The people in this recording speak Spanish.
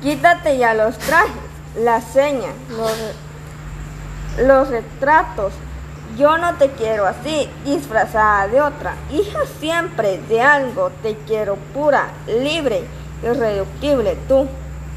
Quítate ya los trajes, las señas, los, los retratos. Yo no te quiero así, disfrazada de otra. Hija siempre de algo, te quiero pura, libre, irreductible tú.